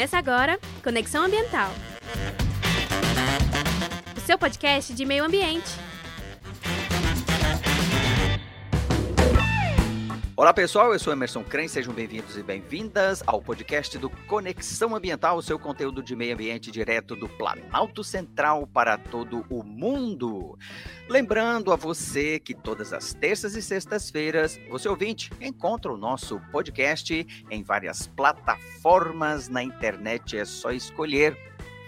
Começa agora Conexão Ambiental. O seu podcast de meio ambiente. Olá pessoal, eu sou Emerson Crane, sejam bem-vindos e bem-vindas ao podcast do Conexão Ambiental, o seu conteúdo de meio ambiente direto do Planalto Central para todo o mundo. Lembrando a você que todas as terças e sextas-feiras, você ouvinte, encontra o nosso podcast em várias plataformas na internet, é só escolher,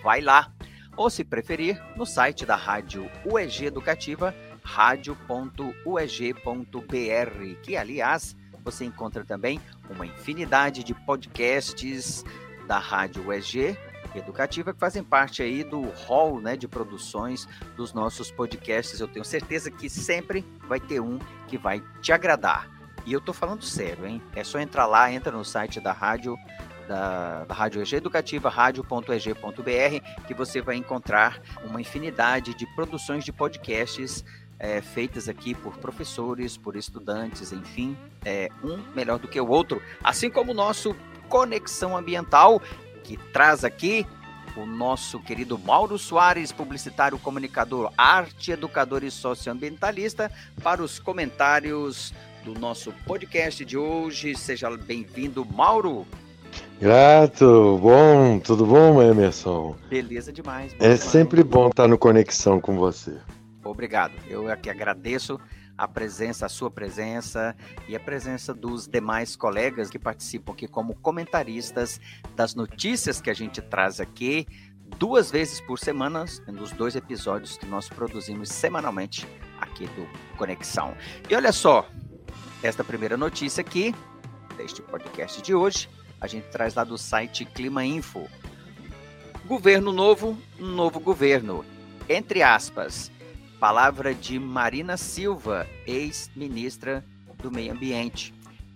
vai lá. Ou se preferir, no site da Rádio UEG Educativa, radio.ueg.br, que aliás você encontra também uma infinidade de podcasts da Rádio UEG Educativa que fazem parte aí do hall né, de produções dos nossos podcasts. Eu tenho certeza que sempre vai ter um que vai te agradar. E eu tô falando sério, hein? É só entrar lá, entra no site da rádio da, da Rádio EG Educativa, radio.eg.br, que você vai encontrar uma infinidade de produções de podcasts é, feitas aqui por professores, por estudantes, enfim, é, um melhor do que o outro, assim como o nosso Conexão Ambiental, que traz aqui o nosso querido Mauro Soares, publicitário, comunicador, arte, educador e socioambientalista, para os comentários do nosso podcast de hoje. Seja bem-vindo, Mauro. Grato, bom, tudo bom, Emerson? Beleza demais. É sempre bom estar no Conexão com você. Obrigado. Eu aqui agradeço a presença, a sua presença e a presença dos demais colegas que participam aqui como comentaristas das notícias que a gente traz aqui duas vezes por semana, nos dois episódios que nós produzimos semanalmente aqui do Conexão. E olha só, esta primeira notícia aqui, deste podcast de hoje, a gente traz lá do site Clima Info. Governo novo, novo governo. Entre aspas, Palavra de Marina Silva, ex-ministra do Meio Ambiente.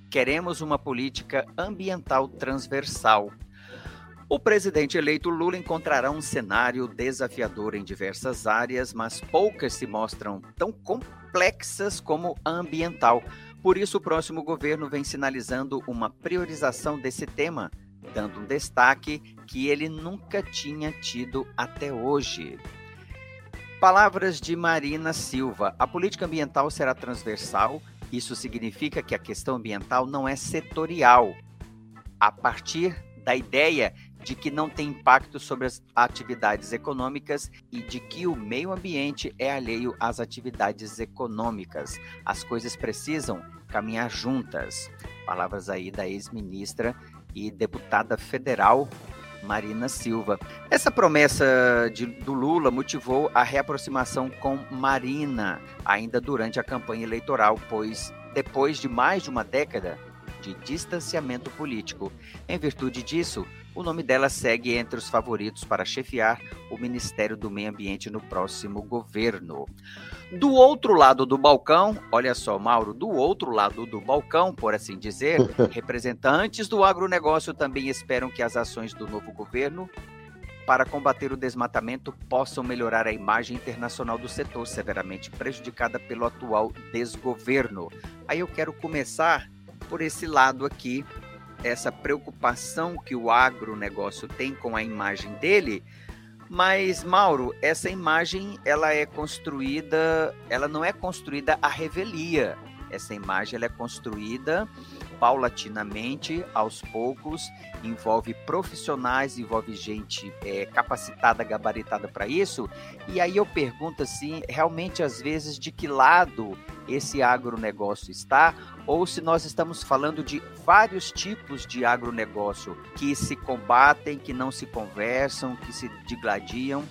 Queremos uma política ambiental transversal. O presidente eleito Lula encontrará um cenário desafiador em diversas áreas, mas poucas se mostram tão complexas como a ambiental. Por isso, o próximo governo vem sinalizando uma priorização desse tema, dando um destaque que ele nunca tinha tido até hoje. Palavras de Marina Silva. A política ambiental será transversal. Isso significa que a questão ambiental não é setorial. A partir da ideia de que não tem impacto sobre as atividades econômicas e de que o meio ambiente é alheio às atividades econômicas. As coisas precisam caminhar juntas. Palavras aí da ex-ministra e deputada federal Marina Silva. Essa promessa de, do Lula motivou a reaproximação com Marina, ainda durante a campanha eleitoral, pois depois de mais de uma década de distanciamento político. Em virtude disso, o nome dela segue entre os favoritos para chefiar o Ministério do Meio Ambiente no próximo governo. Do outro lado do balcão, olha só, Mauro, do outro lado do balcão, por assim dizer, representantes do agronegócio também esperam que as ações do novo governo para combater o desmatamento possam melhorar a imagem internacional do setor, severamente prejudicada pelo atual desgoverno. Aí eu quero começar por esse lado aqui essa preocupação que o agronegócio tem com a imagem dele, mas Mauro, essa imagem ela é construída, ela não é construída à revelia. Essa imagem ela é construída paulatinamente, aos poucos, envolve profissionais, envolve gente é, capacitada, gabaritada para isso. E aí eu pergunto assim, realmente às vezes de que lado esse agronegócio está, ou se nós estamos falando de vários tipos de agronegócio que se combatem, que não se conversam, que se digladiam.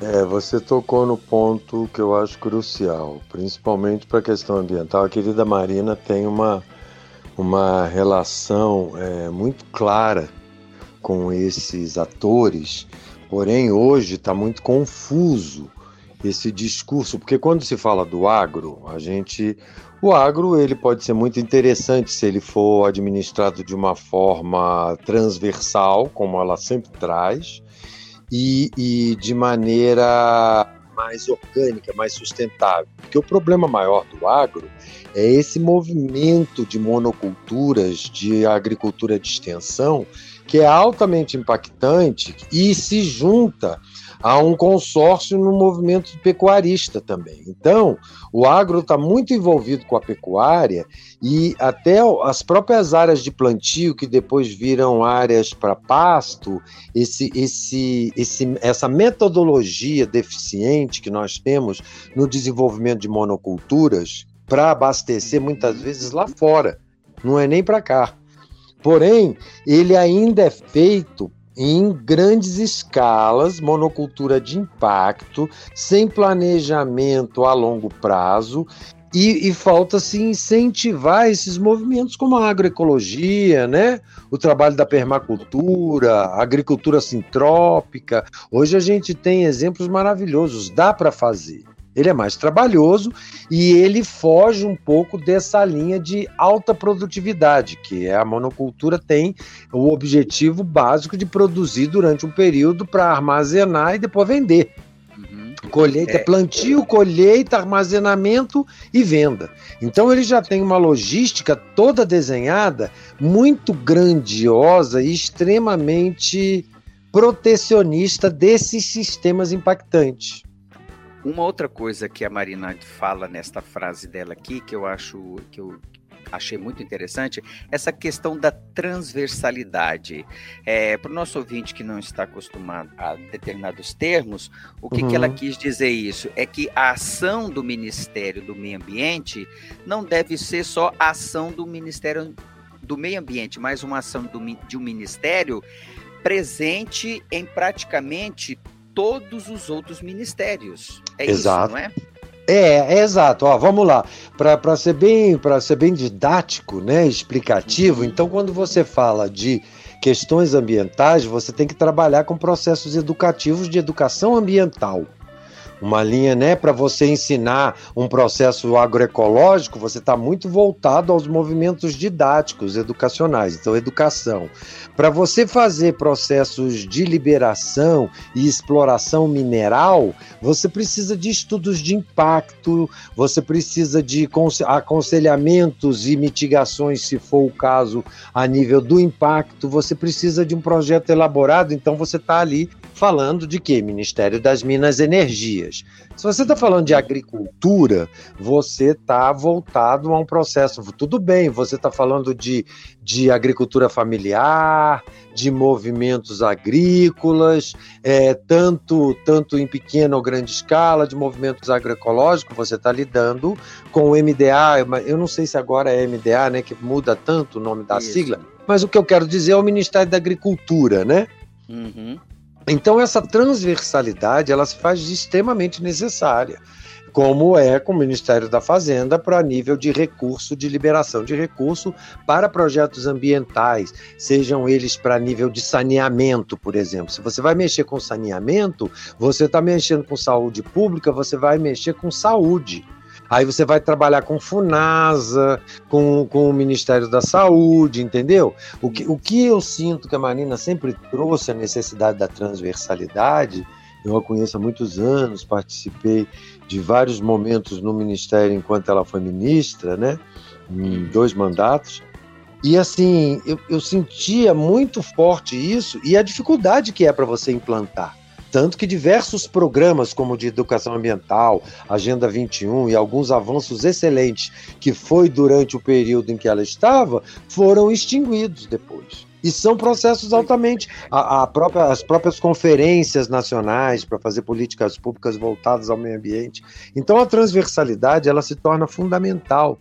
É, você tocou no ponto que eu acho crucial, principalmente para a questão ambiental. A querida Marina tem uma, uma relação é, muito clara com esses atores, porém hoje está muito confuso esse discurso, porque quando se fala do agro, a gente o agro ele pode ser muito interessante se ele for administrado de uma forma transversal, como ela sempre traz, e, e de maneira mais orgânica, mais sustentável. Porque o problema maior do agro é esse movimento de monoculturas, de agricultura de extensão, que é altamente impactante e se junta a um consórcio no movimento pecuarista também. Então, o agro está muito envolvido com a pecuária e até as próprias áreas de plantio, que depois viram áreas para pasto, esse, esse, esse, essa metodologia deficiente que nós temos no desenvolvimento de monoculturas para abastecer muitas vezes lá fora, não é nem para cá. Porém, ele ainda é feito em grandes escalas, monocultura de impacto, sem planejamento a longo prazo. E, e falta-se incentivar esses movimentos como a agroecologia, né? o trabalho da permacultura, a agricultura sintrópica. Hoje a gente tem exemplos maravilhosos, dá para fazer. Ele é mais trabalhoso e ele foge um pouco dessa linha de alta produtividade, que é a monocultura tem o objetivo básico de produzir durante um período para armazenar e depois vender. Uhum. Colheita, é. plantio, colheita, armazenamento e venda. Então ele já tem uma logística toda desenhada, muito grandiosa e extremamente protecionista desses sistemas impactantes. Uma outra coisa que a Marina fala nesta frase dela aqui, que eu acho que eu achei muito interessante, essa questão da transversalidade. É, Para o nosso ouvinte que não está acostumado a determinados termos, o que, uhum. que ela uhum. quis dizer isso? É que a ação do Ministério do Meio Ambiente não deve ser só a ação do Ministério do Meio Ambiente, mas uma ação do, de um ministério presente em praticamente todos os outros ministérios. É exato. isso, não é? É, é exato. Ó, vamos lá. Para ser bem, para ser bem didático, né, explicativo. Então, quando você fala de questões ambientais, você tem que trabalhar com processos educativos de educação ambiental uma linha, né, para você ensinar um processo agroecológico, você está muito voltado aos movimentos didáticos, educacionais, então educação. Para você fazer processos de liberação e exploração mineral, você precisa de estudos de impacto, você precisa de aconselhamentos e mitigações, se for o caso, a nível do impacto, você precisa de um projeto elaborado, então você está ali falando de quê? Ministério das Minas e Energias. Se você está falando de agricultura, você está voltado a um processo. Tudo bem, você está falando de, de agricultura familiar, de movimentos agrícolas, é, tanto, tanto em pequena ou grande escala, de movimentos agroecológicos, você está lidando com o MDA. Eu não sei se agora é MDA, né, que muda tanto o nome da Isso. sigla, mas o que eu quero dizer é o Ministério da Agricultura, né? Uhum. Então essa transversalidade ela se faz extremamente necessária, como é com o Ministério da Fazenda para nível de recurso, de liberação de recurso para projetos ambientais, sejam eles para nível de saneamento, por exemplo. Se você vai mexer com saneamento, você está mexendo com saúde pública, você vai mexer com saúde. Aí você vai trabalhar com FUNASA, com, com o Ministério da Saúde, entendeu? O que, o que eu sinto que a Marina sempre trouxe a necessidade da transversalidade, eu a conheço há muitos anos, participei de vários momentos no Ministério enquanto ela foi ministra, né? Em dois mandatos. E assim, eu, eu sentia muito forte isso e a dificuldade que é para você implantar. Tanto que diversos programas, como de educação ambiental, Agenda 21 e alguns avanços excelentes que foi durante o período em que ela estava, foram extinguidos depois. E são processos altamente. A, a própria, as próprias conferências nacionais para fazer políticas públicas voltadas ao meio ambiente. Então a transversalidade ela se torna fundamental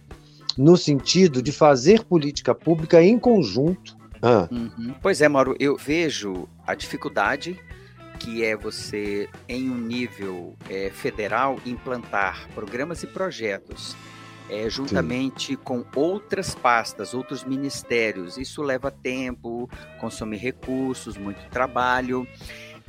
no sentido de fazer política pública em conjunto. Ah. Uhum. Pois é, Mauro, eu vejo a dificuldade que é você, em um nível é, federal, implantar programas e projetos é, juntamente Sim. com outras pastas, outros ministérios. Isso leva tempo, consome recursos, muito trabalho,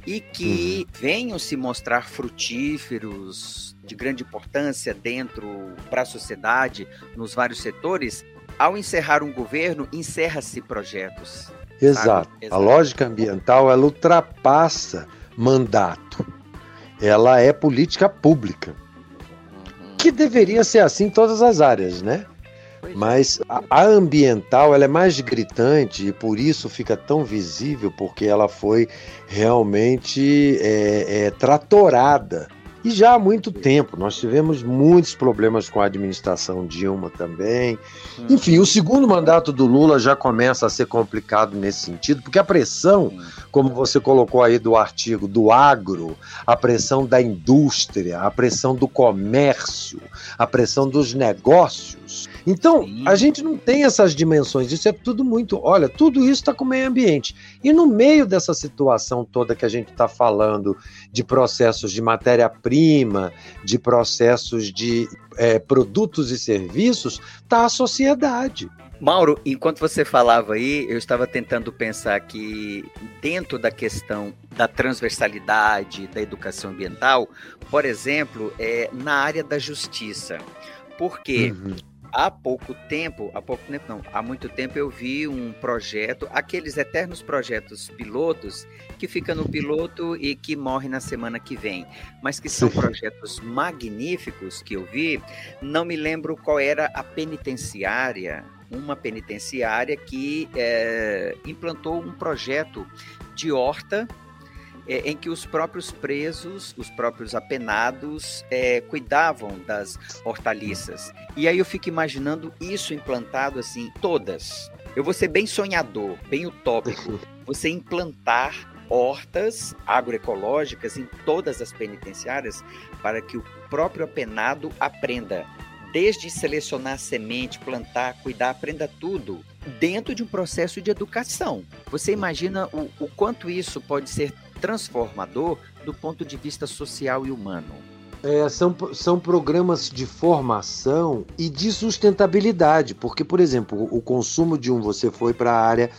e que uhum. venham se mostrar frutíferos, de grande importância dentro para a sociedade, nos vários setores. Ao encerrar um governo, encerra-se projetos. Exato. Exato. A lógica ambiental ela ultrapassa mandato. ela é política pública, uhum. que deveria ser assim em todas as áreas, né? É. Mas a, a, ambiental ela é mais gritante e por isso fica tão visível, porque ela foi realmente é, é, tratorada e já há muito tempo, nós tivemos muitos problemas com a administração Dilma também. Hum. Enfim, o segundo mandato do Lula já começa a ser complicado nesse sentido, porque a pressão, como você colocou aí do artigo, do agro, a pressão da indústria, a pressão do comércio, a pressão dos negócios, então, Sim. a gente não tem essas dimensões, isso é tudo muito. Olha, tudo isso está com o meio ambiente. E no meio dessa situação toda que a gente está falando de processos de matéria-prima, de processos de é, produtos e serviços, está a sociedade. Mauro, enquanto você falava aí, eu estava tentando pensar que dentro da questão da transversalidade da educação ambiental, por exemplo, é, na área da justiça. Porque uhum há pouco tempo, há pouco tempo não, há muito tempo eu vi um projeto, aqueles eternos projetos pilotos que fica no piloto e que morre na semana que vem, mas que são projetos magníficos que eu vi. Não me lembro qual era a penitenciária, uma penitenciária que é, implantou um projeto de horta é, em que os próprios presos, os próprios apenados, é, cuidavam das hortaliças. E aí eu fico imaginando isso implantado assim, todas. Eu vou ser bem sonhador, bem utópico. Você implantar hortas agroecológicas em todas as penitenciárias para que o próprio apenado aprenda desde selecionar semente, plantar, cuidar, aprenda tudo dentro de um processo de educação. Você imagina o, o quanto isso pode ser transformador do ponto de vista social e humano. É, são, são programas de formação e de sustentabilidade, porque, por exemplo, o consumo de um você foi para a área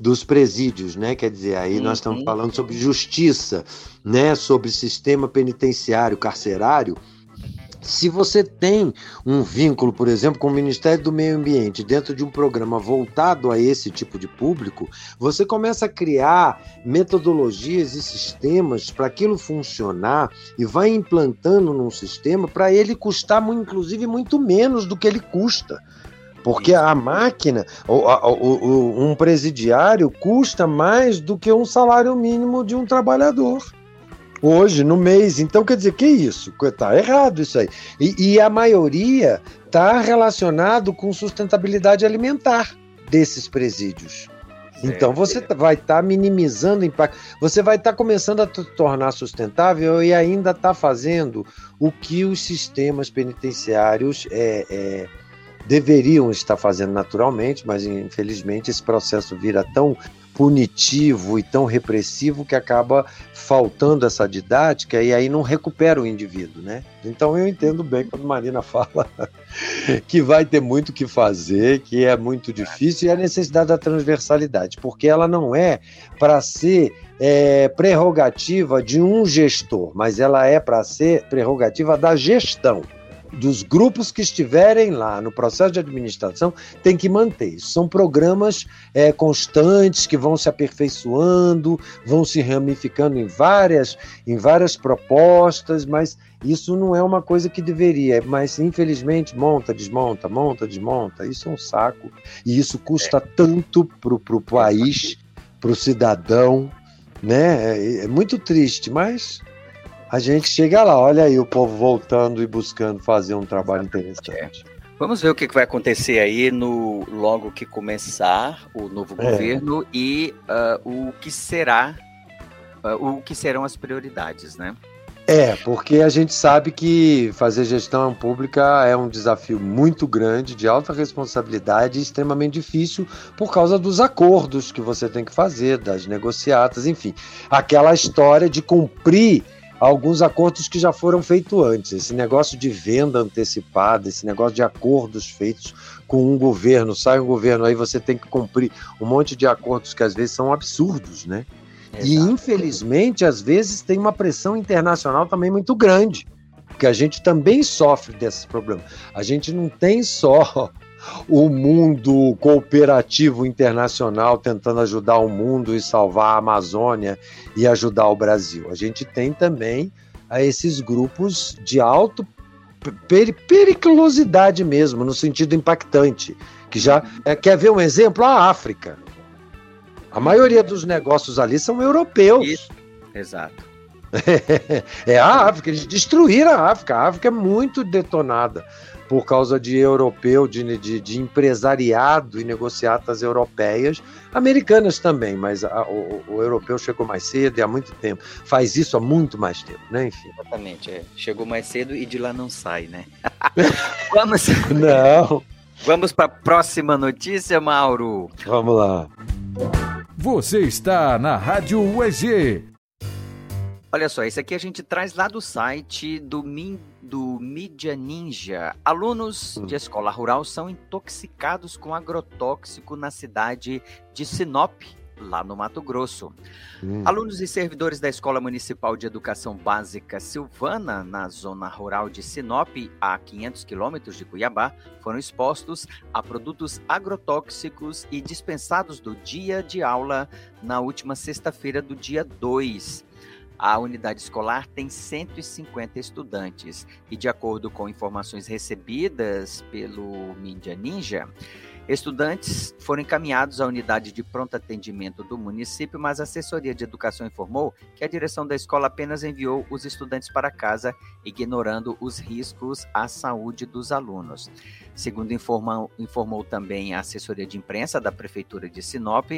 dos presídios, né? Quer dizer, aí uhum. nós estamos uhum. falando sobre justiça, né? Sobre sistema penitenciário, carcerário. Se você tem um vínculo, por exemplo, com o Ministério do Meio Ambiente dentro de um programa voltado a esse tipo de público, você começa a criar metodologias e sistemas para aquilo funcionar e vai implantando num sistema para ele custar, inclusive, muito menos do que ele custa. Porque a máquina, um presidiário custa mais do que um salário mínimo de um trabalhador hoje, no mês. Então, quer dizer, que isso? Está errado isso aí. E, e a maioria está relacionado com sustentabilidade alimentar desses presídios. Então você vai estar tá minimizando o impacto. Você vai estar tá começando a tornar sustentável e ainda está fazendo o que os sistemas penitenciários é, é, deveriam estar fazendo naturalmente, mas infelizmente esse processo vira tão punitivo e tão repressivo que acaba faltando essa didática e aí não recupera o indivíduo, né? Então eu entendo bem quando Marina fala que vai ter muito que fazer, que é muito difícil e a necessidade da transversalidade, porque ela não é para ser é, prerrogativa de um gestor, mas ela é para ser prerrogativa da gestão dos grupos que estiverem lá no processo de administração tem que manter isso. São programas é, constantes que vão se aperfeiçoando, vão se ramificando em várias, em várias propostas, mas isso não é uma coisa que deveria, mas infelizmente monta, desmonta, monta, desmonta. Isso é um saco e isso custa é. tanto para o país, para o cidadão, né? É, é muito triste, mas a gente chega lá, olha aí o povo voltando e buscando fazer um trabalho interessante. Vamos ver o que vai acontecer aí no logo que começar o novo é. governo e uh, o que será uh, o que serão as prioridades, né? É, porque a gente sabe que fazer gestão pública é um desafio muito grande, de alta responsabilidade e extremamente difícil por causa dos acordos que você tem que fazer, das negociatas, enfim. Aquela história de cumprir alguns acordos que já foram feitos antes. Esse negócio de venda antecipada, esse negócio de acordos feitos com um governo, sai um governo, aí você tem que cumprir um monte de acordos que às vezes são absurdos, né? Exato. E infelizmente, às vezes, tem uma pressão internacional também muito grande, porque a gente também sofre desses problemas. A gente não tem só o mundo cooperativo internacional tentando ajudar o mundo e salvar a Amazônia e ajudar o Brasil. A gente tem também a esses grupos de alto per periculosidade mesmo, no sentido impactante. Que já é, quer ver um exemplo? A África. A maioria dos negócios ali são europeus. Isso. Exato. É, a África, eles destruíram a África. A África é muito detonada por causa de europeu, de, de, de empresariado e negociatas europeias, americanas também, mas a, o, o, europeu chegou mais cedo e há muito tempo. Faz isso há muito mais tempo, né? Enfim. Exatamente, é. Chegou mais cedo e de lá não sai, né? Vamos. Não. Vamos para a próxima notícia, Mauro. Vamos lá. Você está na Rádio UEG. Olha só, esse aqui a gente traz lá do site do, Min, do Mídia Ninja. Alunos hum. de escola rural são intoxicados com agrotóxico na cidade de Sinop, lá no Mato Grosso. Hum. Alunos e servidores da Escola Municipal de Educação Básica Silvana, na zona rural de Sinop, a 500 quilômetros de Cuiabá, foram expostos a produtos agrotóxicos e dispensados do dia de aula na última sexta-feira do dia 2. A unidade escolar tem 150 estudantes e, de acordo com informações recebidas pelo Mídia Ninja, Estudantes foram encaminhados à unidade de pronto atendimento do município, mas a assessoria de educação informou que a direção da escola apenas enviou os estudantes para casa, ignorando os riscos à saúde dos alunos. Segundo informou, informou também a assessoria de imprensa da prefeitura de Sinop,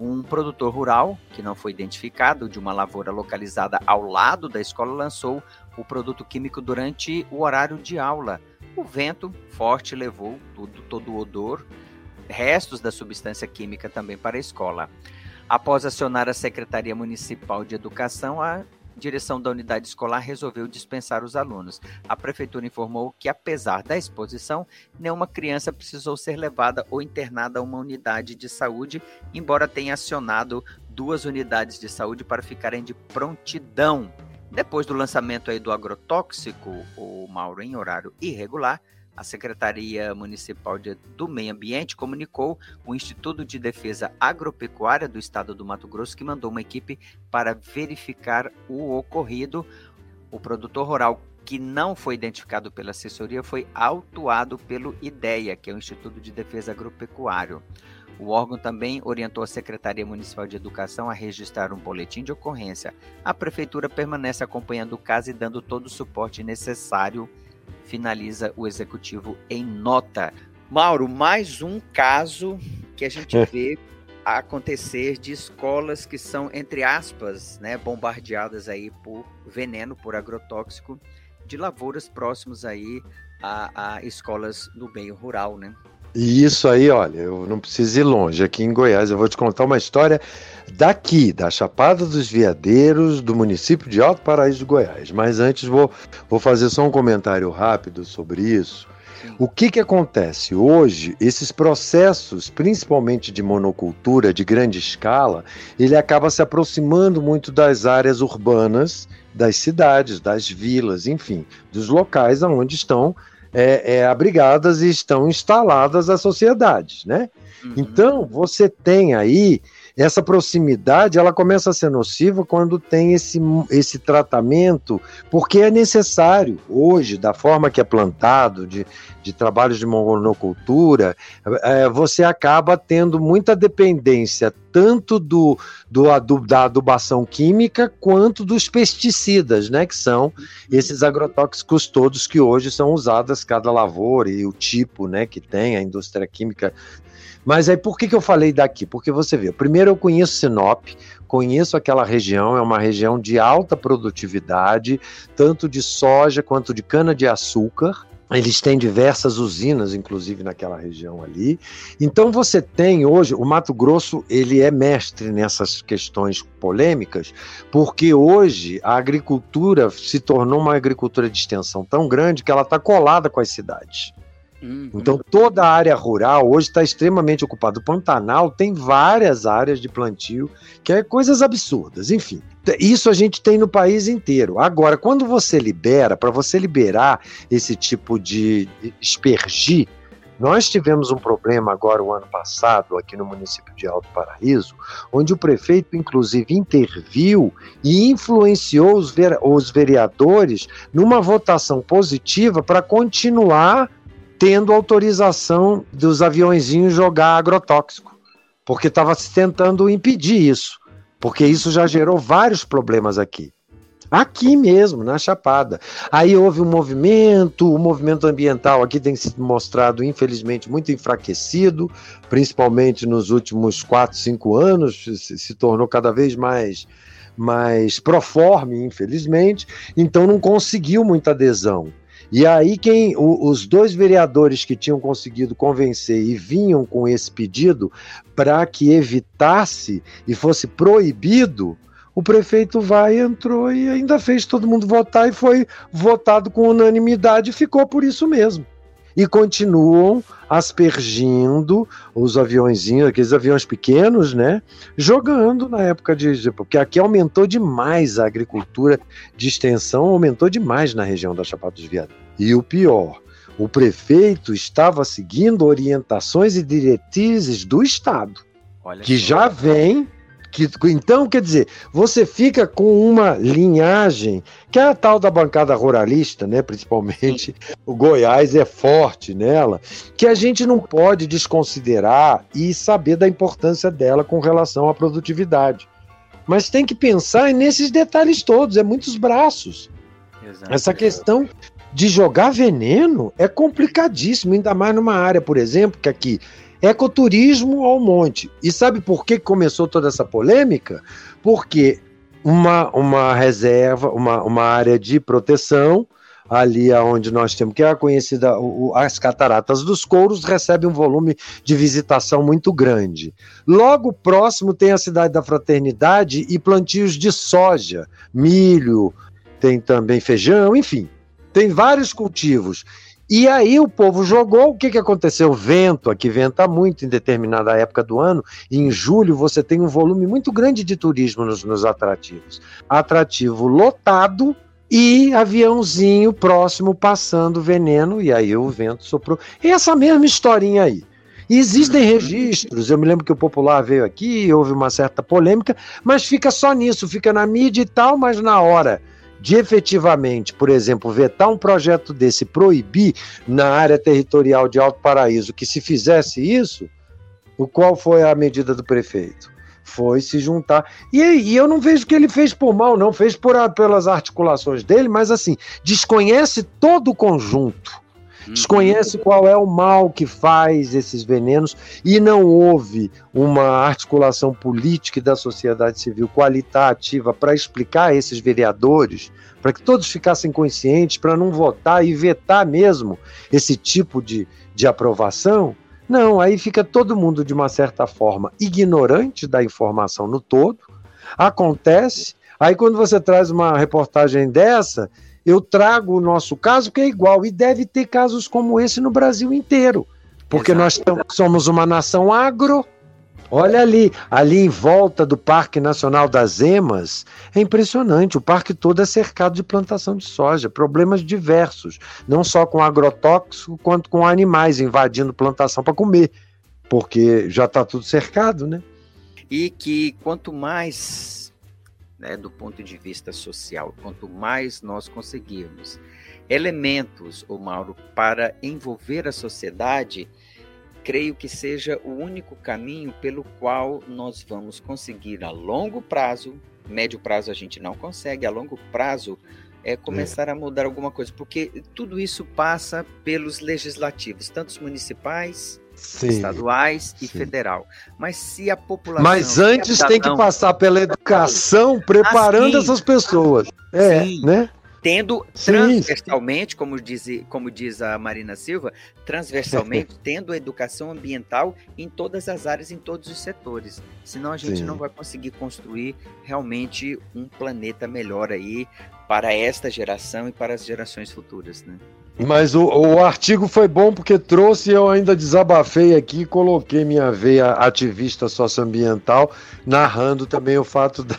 um produtor rural, que não foi identificado, de uma lavoura localizada ao lado da escola, lançou o produto químico durante o horário de aula o vento forte levou tudo, todo o odor, restos da substância química também para a escola. Após acionar a Secretaria Municipal de Educação, a direção da unidade escolar resolveu dispensar os alunos. A prefeitura informou que, apesar da exposição, nenhuma criança precisou ser levada ou internada a uma unidade de saúde, embora tenha acionado duas unidades de saúde para ficarem de prontidão depois do lançamento aí do agrotóxico, o Mauro, em horário irregular, a Secretaria Municipal de, do Meio Ambiente comunicou o Instituto de Defesa Agropecuária do Estado do Mato Grosso que mandou uma equipe para verificar o ocorrido. O produtor rural que não foi identificado pela assessoria foi autuado pelo IDEA, que é o Instituto de Defesa Agropecuário. O órgão também orientou a Secretaria Municipal de Educação a registrar um boletim de ocorrência. A Prefeitura permanece acompanhando o caso e dando todo o suporte necessário, finaliza o Executivo em nota. Mauro, mais um caso que a gente vê acontecer de escolas que são, entre aspas, né, bombardeadas aí por veneno, por agrotóxico, de lavouras próximos aí a, a escolas no meio rural, né? E isso aí, olha, eu não preciso ir longe. Aqui em Goiás, eu vou te contar uma história daqui, da Chapada dos Veadeiros, do município de Alto Paraíso de Goiás. Mas antes, vou, vou fazer só um comentário rápido sobre isso. O que, que acontece? Hoje, esses processos, principalmente de monocultura de grande escala, ele acaba se aproximando muito das áreas urbanas, das cidades, das vilas, enfim, dos locais onde estão é, é, abrigadas e estão instaladas as sociedades, né? Uhum. Então, você tem aí essa proximidade, ela começa a ser nociva quando tem esse, esse tratamento, porque é necessário hoje, da forma que é plantado, de, de trabalhos de monocultura, é, você acaba tendo muita dependência tanto do, do, da adubação química quanto dos pesticidas, né, que são esses agrotóxicos todos que hoje são usados cada lavoura e o tipo, né, que tem a indústria química mas aí por que, que eu falei daqui? Porque você vê, primeiro eu conheço Sinop, conheço aquela região, é uma região de alta produtividade, tanto de soja quanto de cana-de-açúcar. Eles têm diversas usinas, inclusive naquela região ali. Então você tem hoje o Mato Grosso, ele é mestre nessas questões polêmicas, porque hoje a agricultura se tornou uma agricultura de extensão tão grande que ela está colada com as cidades. Uhum. Então, toda a área rural hoje está extremamente ocupada. O Pantanal tem várias áreas de plantio, que é coisas absurdas. Enfim, isso a gente tem no país inteiro. Agora, quando você libera, para você liberar esse tipo de espergir Nós tivemos um problema agora o ano passado aqui no município de Alto Paraíso, onde o prefeito inclusive interviu e influenciou os, ver, os vereadores numa votação positiva para continuar tendo autorização dos aviãozinhos jogar agrotóxico, porque estava se tentando impedir isso, porque isso já gerou vários problemas aqui. Aqui mesmo, na Chapada. Aí houve um movimento, o movimento ambiental aqui tem sido mostrado, infelizmente, muito enfraquecido, principalmente nos últimos 4, 5 anos, se, se tornou cada vez mais mais proforme, infelizmente, então não conseguiu muita adesão. E aí quem o, os dois vereadores que tinham conseguido convencer e vinham com esse pedido para que evitasse e fosse proibido, o prefeito vai, entrou e ainda fez todo mundo votar e foi votado com unanimidade e ficou por isso mesmo. E continuam aspergindo os aviãozinhos, aqueles aviões pequenos, né? Jogando na época de. Porque aqui aumentou demais a agricultura de extensão, aumentou demais na região da Chapada dos Veadeiros. E o pior, o prefeito estava seguindo orientações e diretrizes do Estado, Olha que já vem que, então, quer dizer, você fica com uma linhagem, que é a tal da bancada ruralista, né? Principalmente o Goiás é forte nela, que a gente não pode desconsiderar e saber da importância dela com relação à produtividade. Mas tem que pensar nesses detalhes todos, é muitos braços. Exato. Essa questão de jogar veneno é complicadíssimo, ainda mais numa área, por exemplo, que aqui Ecoturismo ao monte. E sabe por que começou toda essa polêmica? Porque uma, uma reserva, uma, uma área de proteção, ali onde nós temos, que é a conhecida, o, as Cataratas dos Couros, recebe um volume de visitação muito grande. Logo próximo tem a cidade da Fraternidade e plantios de soja, milho, tem também feijão, enfim, tem vários cultivos. E aí o povo jogou, o que, que aconteceu? Vento, aqui venta muito em determinada época do ano, e em julho você tem um volume muito grande de turismo nos, nos atrativos. Atrativo lotado, e aviãozinho próximo passando veneno, e aí o vento soprou. Essa mesma historinha aí. Existem registros, eu me lembro que o Popular veio aqui, houve uma certa polêmica, mas fica só nisso, fica na mídia e tal, mas na hora de efetivamente, por exemplo, vetar um projeto desse, proibir na área territorial de Alto Paraíso que se fizesse isso, o qual foi a medida do prefeito? Foi se juntar. E, e eu não vejo que ele fez por mal, não, fez por, pelas articulações dele, mas assim, desconhece todo o conjunto desconhece qual é o mal que faz esses venenos e não houve uma articulação política da sociedade civil qualitativa para explicar a esses vereadores, para que todos ficassem conscientes, para não votar e vetar mesmo esse tipo de, de aprovação. Não, aí fica todo mundo, de uma certa forma, ignorante da informação no todo. Acontece. Aí, quando você traz uma reportagem dessa, eu trago o nosso caso, que é igual, e deve ter casos como esse no Brasil inteiro. Porque Exato. nós somos uma nação agro. Olha ali, ali em volta do Parque Nacional das Emas, é impressionante. O parque todo é cercado de plantação de soja, problemas diversos, não só com agrotóxico, quanto com animais invadindo plantação para comer, porque já está tudo cercado, né? E que quanto mais né, do ponto de vista social. Quanto mais nós conseguirmos elementos, o Mauro, para envolver a sociedade, creio que seja o único caminho pelo qual nós vamos conseguir a longo prazo, médio prazo a gente não consegue, a longo prazo é começar a mudar alguma coisa, porque tudo isso passa pelos legislativos, tanto os municipais Sim, estaduais e sim. federal. Mas se a população. Mas antes tem que passar pela educação, preparando assim, essas pessoas. É, sim. né? Tendo transversalmente, como diz, como diz a Marina Silva, transversalmente, tendo a educação ambiental em todas as áreas, em todos os setores. Senão a gente sim. não vai conseguir construir realmente um planeta melhor aí para esta geração e para as gerações futuras, né? Mas o, o artigo foi bom porque trouxe, eu ainda desabafei aqui, coloquei minha veia ativista socioambiental, narrando também o fato de.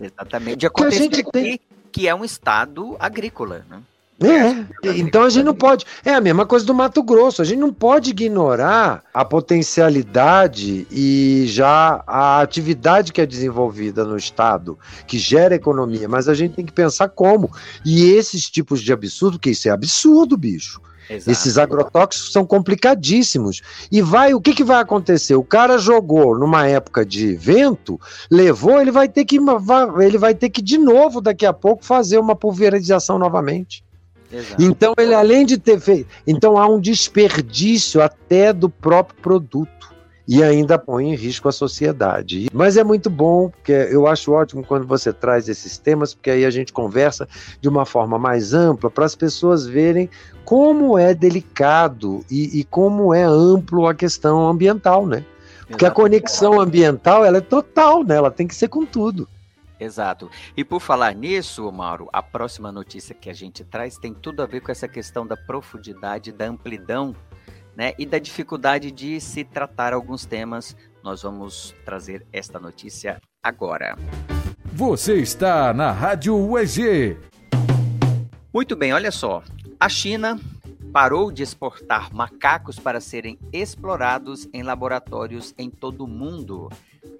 Exatamente. De acontecer que, a gente tem... que é um estado agrícola, né? É, então a gente não pode. É a mesma coisa do Mato Grosso. A gente não pode ignorar a potencialidade e já a atividade que é desenvolvida no Estado, que gera economia, mas a gente tem que pensar como. E esses tipos de absurdo, que isso é absurdo, bicho. Exato. Esses agrotóxicos são complicadíssimos. E vai, o que, que vai acontecer? O cara jogou numa época de vento, levou, ele vai ter que ele vai ter que de novo daqui a pouco fazer uma pulverização novamente. Exato. Então ele além de ter feito, então há um desperdício até do próprio produto e ainda põe em risco a sociedade. Mas é muito bom, porque eu acho ótimo quando você traz esses temas, porque aí a gente conversa de uma forma mais ampla para as pessoas verem como é delicado e, e, como é amplo a questão ambiental, né? Porque Exato. a conexão ambiental ela é total, né? Ela tem que ser com tudo. Exato. E por falar nisso, Mauro, a próxima notícia que a gente traz tem tudo a ver com essa questão da profundidade, da amplidão, né, e da dificuldade de se tratar alguns temas. Nós vamos trazer esta notícia agora. Você está na Rádio UEG. Muito bem, olha só. A China parou de exportar macacos para serem explorados em laboratórios em todo o mundo.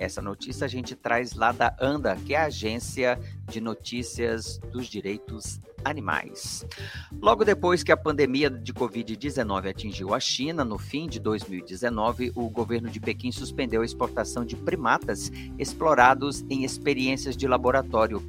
Essa notícia a gente traz lá da ANDA, que é a Agência de Notícias dos Direitos Animais. Logo depois que a pandemia de Covid-19 atingiu a China, no fim de 2019, o governo de Pequim suspendeu a exportação de primatas explorados em experiências de laboratório.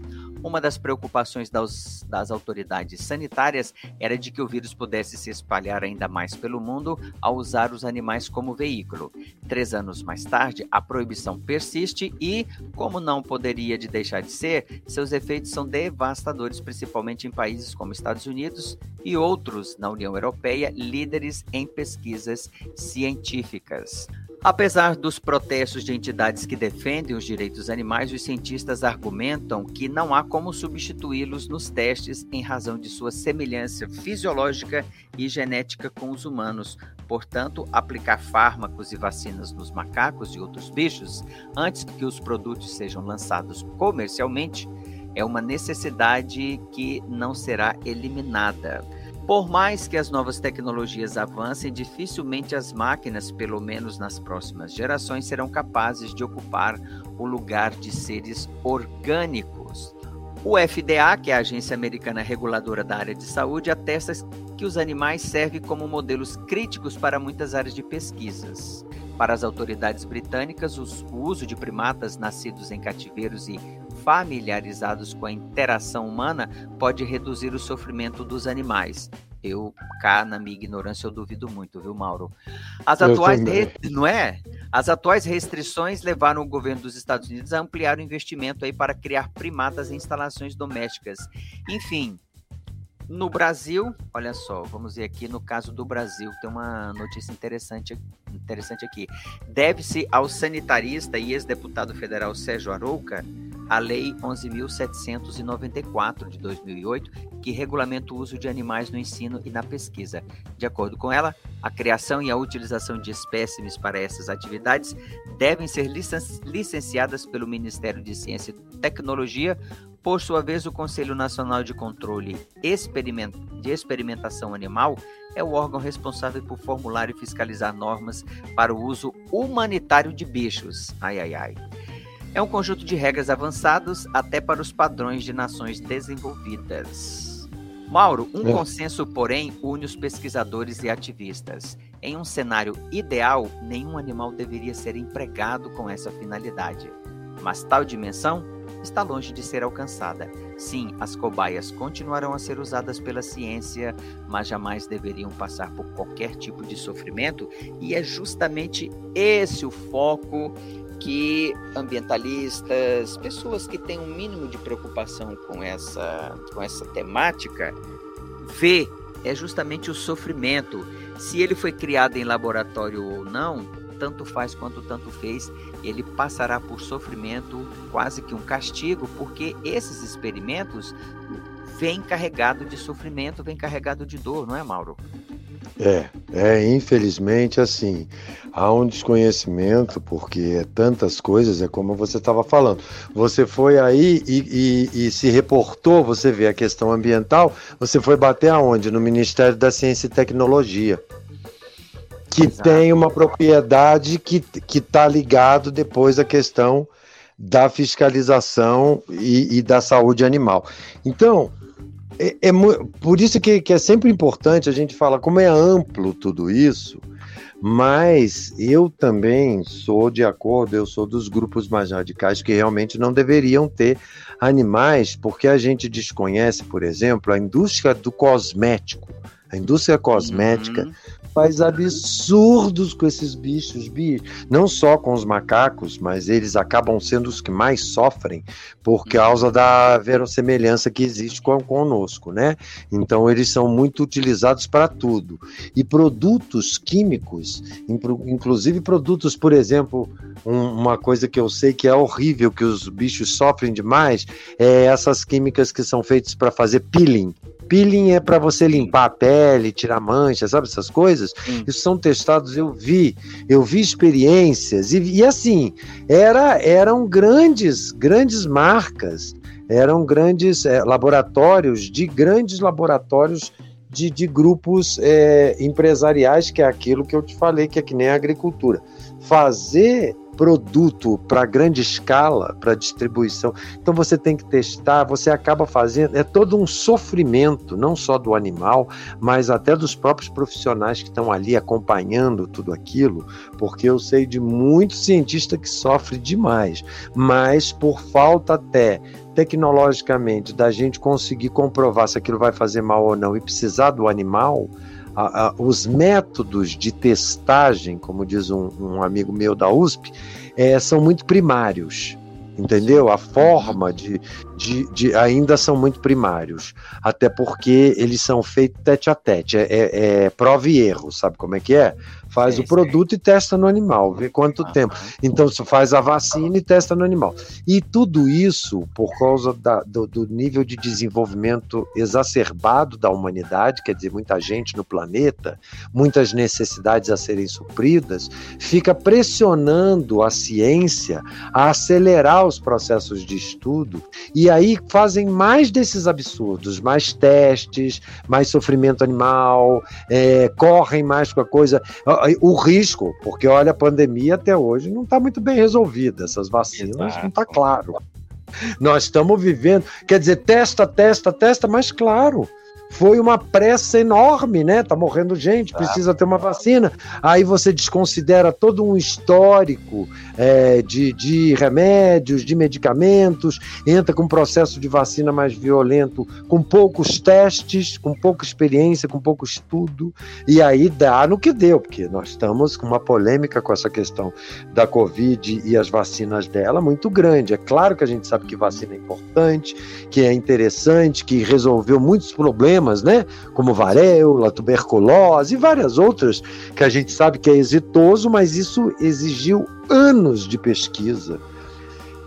Uma das preocupações das, das, autoridades sanitárias era de que o vírus pudesse se espalhar ainda mais pelo mundo ao usar os animais como veículo. Três anos mais tarde, a proibição persiste e, como não poderia de deixar de ser, seus efeitos são devastadores, principalmente em países como Estados Unidos e outros na União Europeia, líderes em pesquisas científicas. Apesar dos protestos de entidades que defendem os direitos animais, os cientistas argumentam que não há como substituí-los nos testes em razão de sua semelhança fisiológica e genética com os humanos. Portanto, aplicar fármacos e vacinas nos macacos e outros bichos antes que os produtos sejam lançados comercialmente é uma necessidade que não será eliminada. Por mais que as novas tecnologias avancem, dificilmente as máquinas, pelo menos nas próximas gerações, serão capazes de ocupar o lugar de seres orgânicos. O FDA, que é a agência americana reguladora da área de saúde, atesta que os animais servem como modelos críticos para muitas áreas de pesquisas. Para as autoridades britânicas, o uso de primatas nascidos em cativeiros e familiarizados com a interação humana pode reduzir o sofrimento dos animais. Eu, cá na minha ignorância, eu duvido muito, viu, Mauro? As atuais, re... não é? As atuais restrições levaram o governo dos Estados Unidos a ampliar o investimento aí para criar primatas em instalações domésticas. Enfim, no Brasil, olha só, vamos ver aqui no caso do Brasil, tem uma notícia interessante, interessante aqui. Deve-se ao sanitarista e ex-deputado federal Sérgio Arouca a Lei 11.794 de 2008, que regulamenta o uso de animais no ensino e na pesquisa. De acordo com ela, a criação e a utilização de espécimes para essas atividades devem ser licenciadas pelo Ministério de Ciência e Tecnologia. Por sua vez, o Conselho Nacional de Controle de Experimentação Animal é o órgão responsável por formular e fiscalizar normas para o uso humanitário de bichos. Ai, ai, ai. É um conjunto de regras avançados até para os padrões de nações desenvolvidas. Mauro, um é. consenso, porém, une os pesquisadores e ativistas. Em um cenário ideal, nenhum animal deveria ser empregado com essa finalidade. Mas tal dimensão está longe de ser alcançada. Sim, as cobaias continuarão a ser usadas pela ciência, mas jamais deveriam passar por qualquer tipo de sofrimento, e é justamente esse o foco que ambientalistas, pessoas que têm um mínimo de preocupação com essa, com essa temática, vê é justamente o sofrimento. Se ele foi criado em laboratório ou não, tanto faz quanto tanto fez, ele passará por sofrimento, quase que um castigo, porque esses experimentos vêm carregado de sofrimento, vêm carregado de dor, não é, Mauro? É, é infelizmente assim. Há um desconhecimento, porque é tantas coisas, é como você estava falando. Você foi aí e, e, e, se reportou, você vê a questão ambiental, você foi bater aonde? No Ministério da Ciência e Tecnologia. Que Exato. tem uma propriedade que está ligado depois à questão da fiscalização e, e da saúde animal. Então, é, é, por isso que, que, é sempre importante a gente falar como é amplo tudo isso, mas eu também sou de acordo, eu sou dos grupos mais radicais que realmente não deveriam ter animais, porque a gente desconhece, por exemplo, a indústria do cosmético. A indústria cosmética uhum faz absurdos com esses bichos, bichos, não só com os macacos, mas eles acabam sendo os que mais sofrem por causa da verossemelhança que existe com, conosco, né? Então eles são muito utilizados para tudo. E produtos químicos, inclusive produtos, por exemplo, um, uma coisa que eu sei que é horrível, que os bichos sofrem demais, é essas químicas que são feitas para fazer peeling. Peeling é para você limpar a pele, tirar manchas, sabe essas coisas? Sim. Isso são testados, eu vi, eu vi experiências e, e assim era, eram grandes, grandes marcas, eram grandes é, laboratórios de grandes laboratórios de, de grupos é, empresariais, que é aquilo que eu te falei, que é que nem a agricultura. Fazer produto para grande escala, para distribuição. Então você tem que testar, você acaba fazendo, é todo um sofrimento, não só do animal, mas até dos próprios profissionais que estão ali acompanhando tudo aquilo, porque eu sei de muitos cientistas que sofrem demais, mas por falta até tecnologicamente da gente conseguir comprovar se aquilo vai fazer mal ou não e precisar do animal, a, a, os métodos de testagem, como diz um, um amigo meu da USP, é, são muito primários entendeu? A forma de, de, de, ainda são muito primários, até porque eles são feitos tete a tete, é, é, é prova e erro, sabe como é que é? Faz o produto e testa no animal, vê quanto ah, tempo. Então você faz a vacina e testa no animal. E tudo isso por causa da, do, do, nível de desenvolvimento exacerbado da humanidade, quer dizer, muita gente no planeta, muitas necessidades a serem supridas, fica pressionando a ciência a acelerar os processos de estudo e aí fazem mais desses absurdos, mais testes, mais sofrimento animal, é, correm mais com a coisa o risco, porque olha, a pandemia até hoje não está muito bem resolvida, essas vacinas Exato. não está claro. Nós estamos vivendo, quer dizer, testa, testa, testa, mas claro, foi uma pressa enorme, né? Tá morrendo gente, precisa ter uma vacina. Aí você desconsidera todo um histórico é, de, de remédios, de medicamentos, entra com um processo de vacina mais violento, com poucos testes, com pouca experiência, com pouco estudo, e aí dá no que deu, porque nós estamos com uma polêmica com essa questão da Covid e as vacinas dela muito grande. É claro que a gente sabe que vacina é importante, que é interessante, que resolveu muitos problemas problemas, né? Como varíola, tuberculose e várias outras que a gente sabe que é exitoso, mas isso exigiu anos de pesquisa.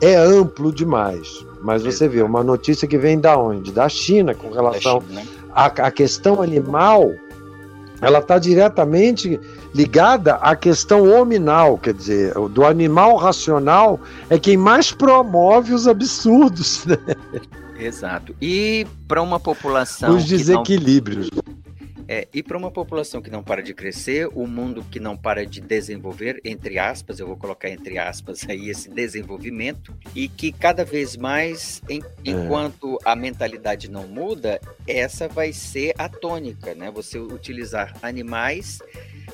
É amplo demais. Mas você vê uma notícia que vem da onde? Da China, com relação né? à, à questão animal, ela está diretamente ligada à questão hominal, quer dizer, do animal racional é quem mais promove os absurdos. Né? Exato. E para uma população. Os desequilíbrios. É, e para uma população que não para de crescer, o um mundo que não para de desenvolver, entre aspas, eu vou colocar entre aspas aí esse desenvolvimento, e que cada vez mais, em, é. enquanto a mentalidade não muda, essa vai ser a tônica, né? Você utilizar animais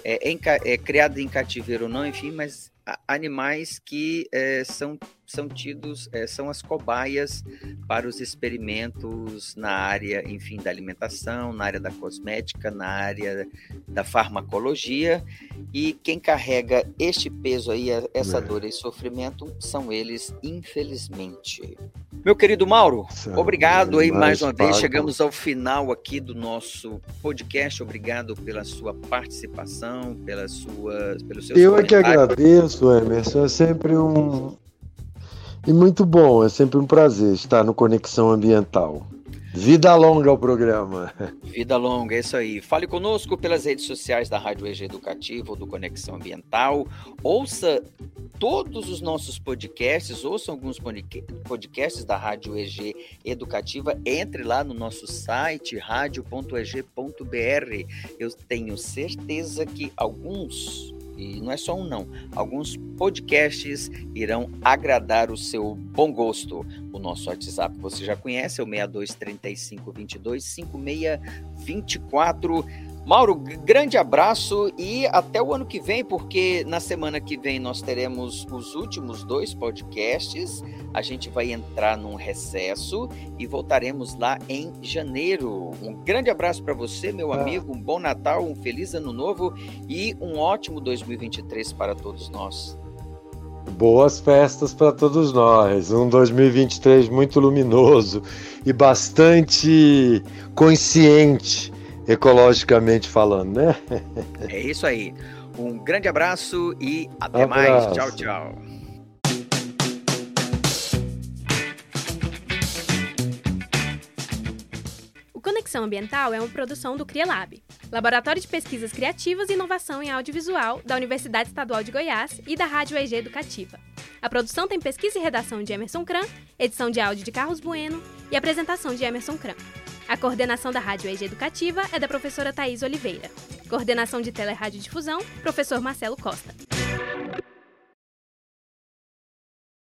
é, em, é, criados em cativeiro ou não, enfim, mas animais que é, são são tidos, é, são as cobaias para os experimentos na área, enfim, da alimentação, na área da cosmética, na área da farmacologia, e quem carrega este peso aí, essa é. dor e sofrimento, são eles, infelizmente. Meu querido Mauro, obrigado aí mais uma vez. Chegamos ao final aqui do nosso podcast. Obrigado pela sua participação, pela sua, pelo seu. Eu é que agradeço, Emerson. É sempre um, e muito bom, é sempre um prazer estar no Conexão Ambiental. Vida longa ao programa. Vida longa, é isso aí. Fale conosco pelas redes sociais da Rádio EG Educativo ou do Conexão Ambiental. Ouça todos os nossos podcasts, ouça alguns podcasts da Rádio EG Educativa. Entre lá no nosso site, radio.eg.br. Eu tenho certeza que alguns e não é só um não. Alguns podcasts irão agradar o seu bom gosto. O nosso WhatsApp você já conhece, é o 6235 22 5624. Mauro, grande abraço e até o ano que vem, porque na semana que vem nós teremos os últimos dois podcasts. A gente vai entrar num recesso e voltaremos lá em janeiro. Um grande abraço para você, meu ah. amigo. Um bom Natal, um feliz ano novo e um ótimo 2023 para todos nós. Boas festas para todos nós. Um 2023 muito luminoso e bastante consciente ecologicamente falando, né? É isso aí. Um grande abraço e até um mais. Tchau, tchau. O Conexão Ambiental é uma produção do CriaLab, Laboratório de Pesquisas Criativas e Inovação em Audiovisual da Universidade Estadual de Goiás e da Rádio EG Educativa. A produção tem pesquisa e redação de Emerson Kran, edição de áudio de Carlos Bueno e apresentação de Emerson Kran. A coordenação da Rádio EG Educativa é da professora Thais Oliveira. Coordenação de Teleradiodifusão, professor Marcelo Costa.